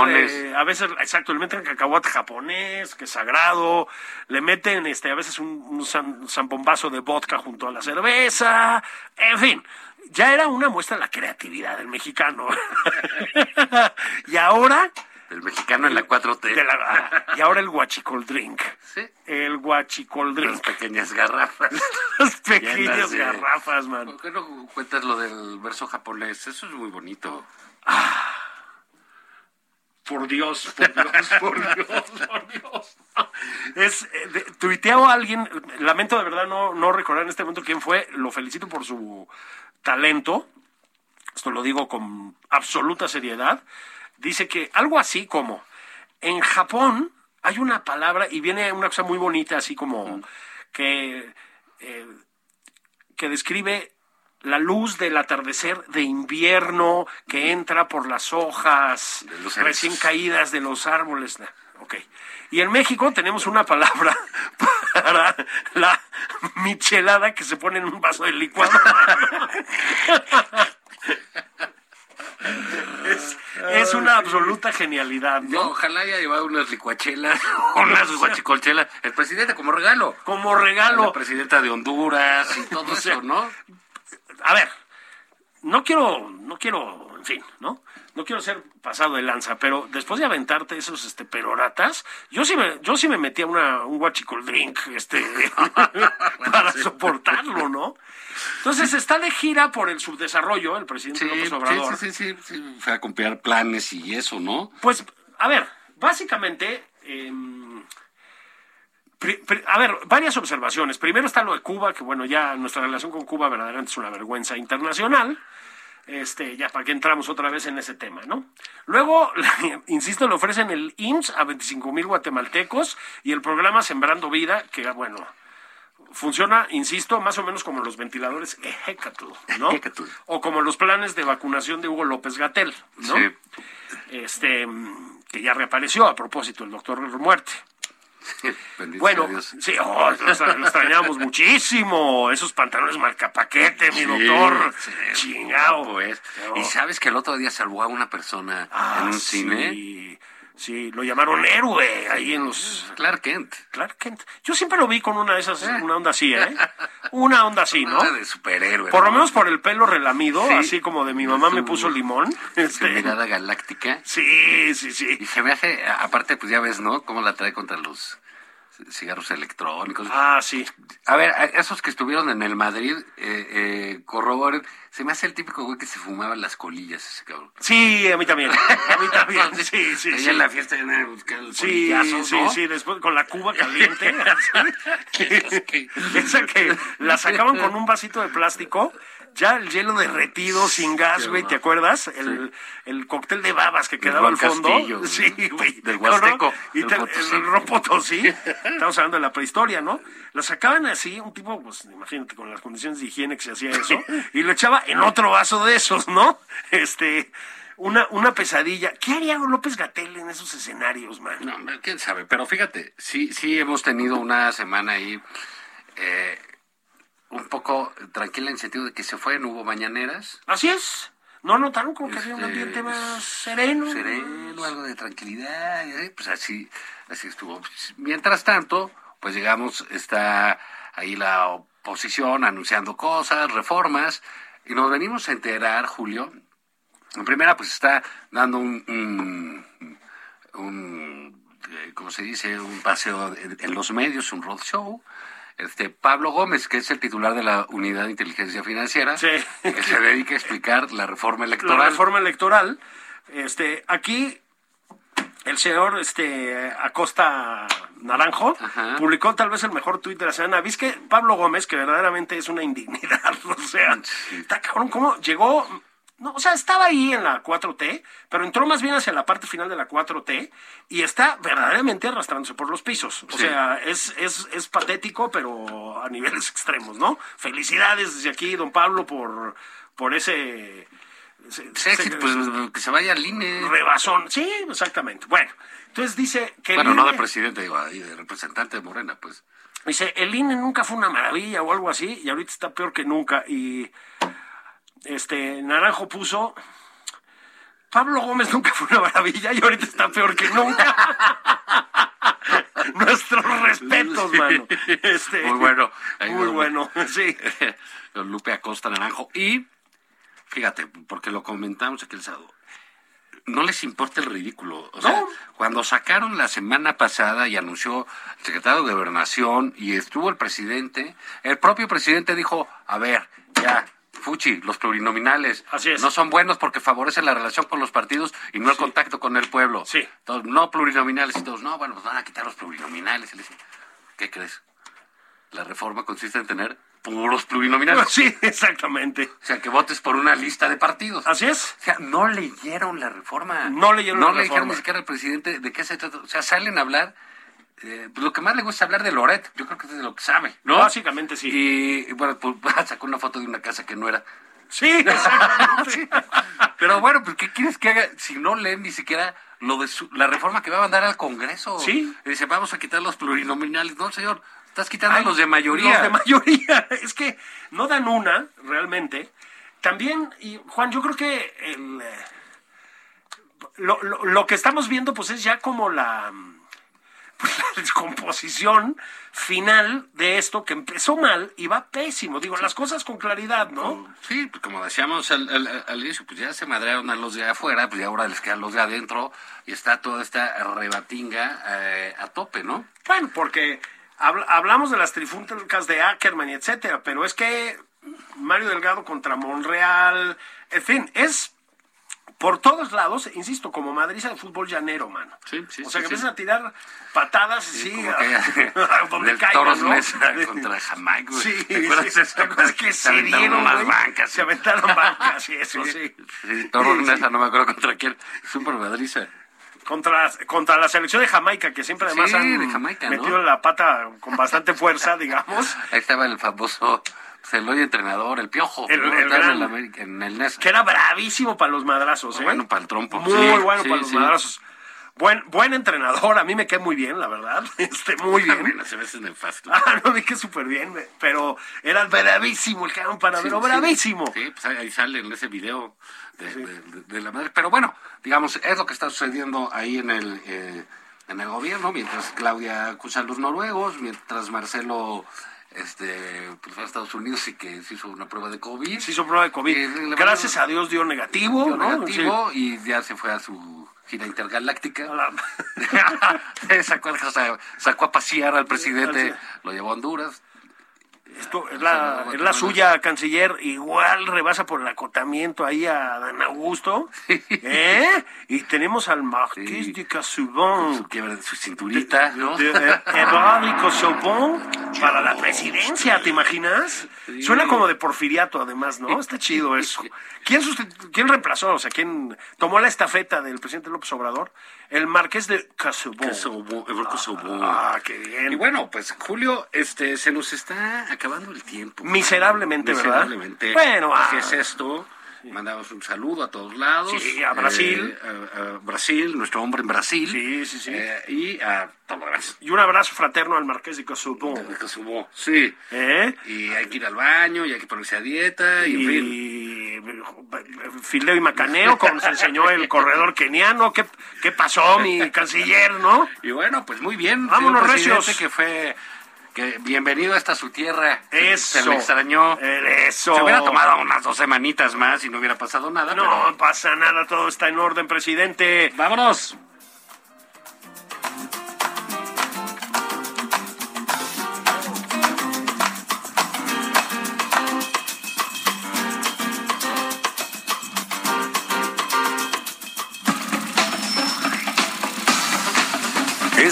a veces, exacto, le meten cacahuate japonés, que es sagrado, le meten, este, a veces un, un zambombazo de vodka junto a la cerveza, en fin. Ya era una muestra de la creatividad del mexicano. y ahora el mexicano en la 4T. Ah, y ahora el guachicol drink. Sí. El guachicol drink. Las pequeñas garrafas. Las pequeñas garrafas, man. ¿Por qué no cuentas lo del verso japonés? Eso es muy bonito. Ah. Por Dios, por Dios, por Dios, por Dios. Es, eh, tuiteado a alguien, lamento de verdad no, no recordar en este momento quién fue, lo felicito por su talento, esto lo digo con absoluta seriedad, dice que algo así como, en Japón hay una palabra, y viene una cosa muy bonita, así como que, eh, que describe la luz del atardecer de invierno que entra por las hojas recién caídas de los árboles. Ok. Y en México tenemos una palabra para la michelada que se pone en un vaso de licuado. es, una absoluta genialidad. ¿no? ojalá haya llevado unas licuachelas, unas guachicolchelas. El presidente como regalo. Como regalo. La presidenta de Honduras y todo eso, ¿no? A ver, no quiero, no quiero, en fin, ¿no? No quiero ser pasado de lanza, pero después de aventarte esos este peroratas, yo sí me, yo sí me metía una, un guachicol drink, este, para soportarlo, ¿no? Entonces está de gira por el subdesarrollo el presidente López Obrador. Sí, sí, sí, sí, fue a copiar planes y eso, ¿no? Pues, a ver, básicamente, em, a ver, varias observaciones. Primero está lo de Cuba, que bueno, ya nuestra relación con Cuba verdaderamente es una vergüenza internacional. Este, ya para que entramos otra vez en ese tema, ¿no? Luego, insisto, le ofrecen el IMSS a 25 mil guatemaltecos y el programa Sembrando Vida, que bueno, funciona, insisto, más o menos como los ventiladores Ejecatl, ¿no? Ejecatl. O como los planes de vacunación de Hugo López Gatel, ¿no? Sí. Este, que ya reapareció a propósito el doctor Muerte. Bendito Bueno, Dios. sí, oh, lo extra- lo extrañamos muchísimo. Esos pantalones marcapaquete, mi doctor. Sí, Chingao. Pues. No. Y sabes que el otro día salvó a una persona Ah, en un sí, cine. Sí, lo llamaron héroe ahí en los. Clark Kent. Clark Kent. Yo siempre lo vi con una de esas, una onda así, ¿eh? Una onda así, ¿no? Nada de superhéroe. Por lo ¿no? menos por el pelo relamido, Sí. así como de mi mamá me puso limón. Este, mirada galáctica. sí, sí, sí. Y se me hace, aparte, pues ya ves, ¿no? Cómo la trae contra los cigarros electrónicos. Ah, sí. A ver, a- esos que estuvieron en el Madrid, eh, eh, corroboren. Se me hace el típico güey que se fumaba las colillas, ese cabrón. Sí, a mí también. A mí también. Sí, sí, Ahí sí. en la fiesta iban a buscar el Sí, sí, sí, después con la cuba caliente. Esa que la sacaban con un vasito de plástico, ya el hielo derretido, sin gas, güey, ¿te acuerdas? El, el cóctel de babas que quedaba al fondo. Castillo, sí, güey. Del. Huasteco, Y del te- Potosí. el Ron Potosí. Estamos hablando de la prehistoria, ¿no? La sacaban así, un tipo, pues imagínate, con las condiciones de higiene que se hacía eso, y lo echaba en otro vaso de esos, ¿no? Este, una, una pesadilla. ¿Qué haría López Gatel en esos escenarios, man? No, quién sabe, pero fíjate, sí, sí hemos tenido una semana ahí eh, un poco tranquila en el sentido de que se fue, no hubo mañaneras. Así es. ¿No notaron como que había un Este, ambiente más sereno? sereno, algo de tranquilidad, eh, pues así, así estuvo. Mientras tanto, pues llegamos, está ahí la oposición anunciando cosas, reformas, y nos venimos a enterar, Julio. En primera, pues está dando un, un, un, eh, ¿cómo se dice? Un paseo en, en los medios, un roadshow. Este, Pablo Gómez, que es el titular de la Unidad de Inteligencia Financiera, Sí. que se dedica a explicar la reforma La electoral. reforma electoral. Este, aquí el señor este, Acosta Naranjo Ajá. publicó tal vez el mejor tuit de la semana. ¿Viste que Pablo Gómez, que verdaderamente es una indignidad? O sea, está cabrón, ¿cómo llegó? No, o sea, estaba ahí en la 4T, pero entró más bien hacia la parte final de la 4T y está verdaderamente arrastrándose por los pisos. O Sí. sea, es, es, es patético, pero a niveles extremos, ¿no? Felicidades desde aquí, don Pablo, por, por ese... pues que se vaya al INE. rebasón. Sí, exactamente. Bueno, entonces dice que... Bueno, no de presidente, digo, de representante de Morena, pues. Dice, el INE nunca fue una maravilla o algo así, y ahorita está peor que nunca. Y este Naranjo puso, Pablo Gómez nunca fue una maravilla y ahorita está peor que nunca. Nuestros respetos, mano. Este, Muy bueno. Muy bueno, sí. Lupe Acosta Naranjo. Y, fíjate, porque lo comentamos aquí el sábado, no les importa el ridículo. O sea, No. cuando sacaron la semana pasada y anunció el secretario de Gobernación y estuvo el presidente, el propio presidente dijo, a ver, ya, Fuchi, los plurinominales Así es. no son buenos porque favorecen la relación con los partidos y no el contacto con el pueblo. Sí. Entonces, no plurinominales y todos, no, bueno, pues van a quitar los plurinominales. Y ¿qué crees? La reforma consiste en tener puros plurinominales. Sí, exactamente. O sea, que votes por una lista de partidos. Así es. O sea, no leyeron la reforma. No leyeron no la le dijeron reforma. ni siquiera al presidente de qué se trata. O sea, salen a hablar. Eh, pues lo que más le gusta es hablar de Loret. Yo creo que es de lo que sabe, ¿no? Básicamente sí. Y, y, bueno, pues sacó una foto de una casa que no era. Sí, exactamente. Pero bueno, pues ¿qué quieres que haga si no leen ni siquiera lo de su- la reforma que va a mandar al Congreso? Sí. Y dice, vamos a quitar los plurinominales. No, señor, estás quitando Ay, los de mayoría. Los de mayoría. Es que no dan una, realmente. También, y Juan, yo creo que el, eh, lo, lo- lo que estamos viendo, pues es ya como la, mm, pues, la descomposición final de esto que empezó mal y va pésimo. Digo, las cosas con claridad, ¿no? Sí, pues como decíamos al, al- al inicio, pues ya se madrearon a los de afuera, pues ya ahora les quedan los de adentro y está toda esta rebatinga eh, a tope, ¿no? Bueno, porque habl- hablamos de las trifúncas de Ackerman y etcétera, pero es que Mario Delgado contra Monreal, en fin, es por todos lados, insisto, como madriza de fútbol llanero, mano. Sí, sí, o sea, sí, que empiezan a tirar patadas, sí, como a- donde caigan. Mesa contra Jamaica. Sí, ¿Te acuerdas sí, de eso? ¿te acuerdas que se dieron, güey? bancas. Se aventaron bancas y eso, sí. Sí, Toros. Mesa, no me acuerdo contra quién. Súper madriza. Contra, contra la selección de Jamaica, que siempre además han metido la pata con bastante fuerza, digamos. Ahí estaba el famoso Entrenador, el piojo. El- ¿no? el gran- en el, América- en el NES. que era bravísimo para los madrazos, ¿eh? Bueno, para el trompo. Muy Sí, bueno sí, para los sí. madrazos. Buen, buen entrenador, a mí me cae muy bien, la verdad. Este, muy bien. Bueno, se ve nefasto. Ah, no, me cae súper bien, me- pero era bravísimo el cabrón sí. bravísimo. Sí, pues ahí ahí sale en ese video de, de- de- de la madre. Pero bueno, digamos, es lo que está sucediendo ahí en el, eh, en el gobierno, mientras Claudia acusa a los noruegos, mientras Marcelo este, pues fue a Estados Unidos y que se hizo una prueba de COVID. Se hizo prueba de COVID. Eh, Gracias a Dios dio negativo, dio ¿no? negativo y ya se fue a su gira intergaláctica. Sacó, sacó a pasear al presidente, lo llevó a Honduras. Esto es la, es la suya, canciller. Igual rebasa por el acotamiento ahí a Dan Augusto. ¿Eh? Y tenemos al Marqués Sí. de quiebra de su cinturita, ¿no? de para la presidencia, ¿te imaginas? Suena como de porfiriato, además, ¿no? Está chido eso. ¿Quién, ¿Quién reemplazó? O sea, ¿quién tomó la estafeta del presidente López Obrador? El Marqués de. Casaubon, Ebrard Casaubon. Ah, qué bien. Y bueno, pues Julio, este, se nos está acabando el tiempo. Miserablemente, ¿verdad? Miserablemente. Bueno, ¿qué ah. es esto? Mandamos un saludo a todos lados. Sí, a Brasil. Eh, a, a Brasil, nuestro hombre en Brasil. Sí, sí, sí. Eh, y a demás. Y un abrazo fraterno al Marqués de Casaubon. De Casaubon, Sí. ¿Eh? Y hay que ir al baño, y hay que ponerse a dieta, y, en fin. Fileo y macaneo, como nos enseñó el corredor keniano. ¿Qué, qué pasó, mi canciller, no? Y bueno, pues muy bien. Vámonos, recios. que fue que bienvenido a esta su tierra. Eso. Se le extrañó. Eso. Se hubiera tomado unas dos semanitas más y no hubiera pasado nada. No pero- pasa nada, todo está en orden, presidente. Vámonos.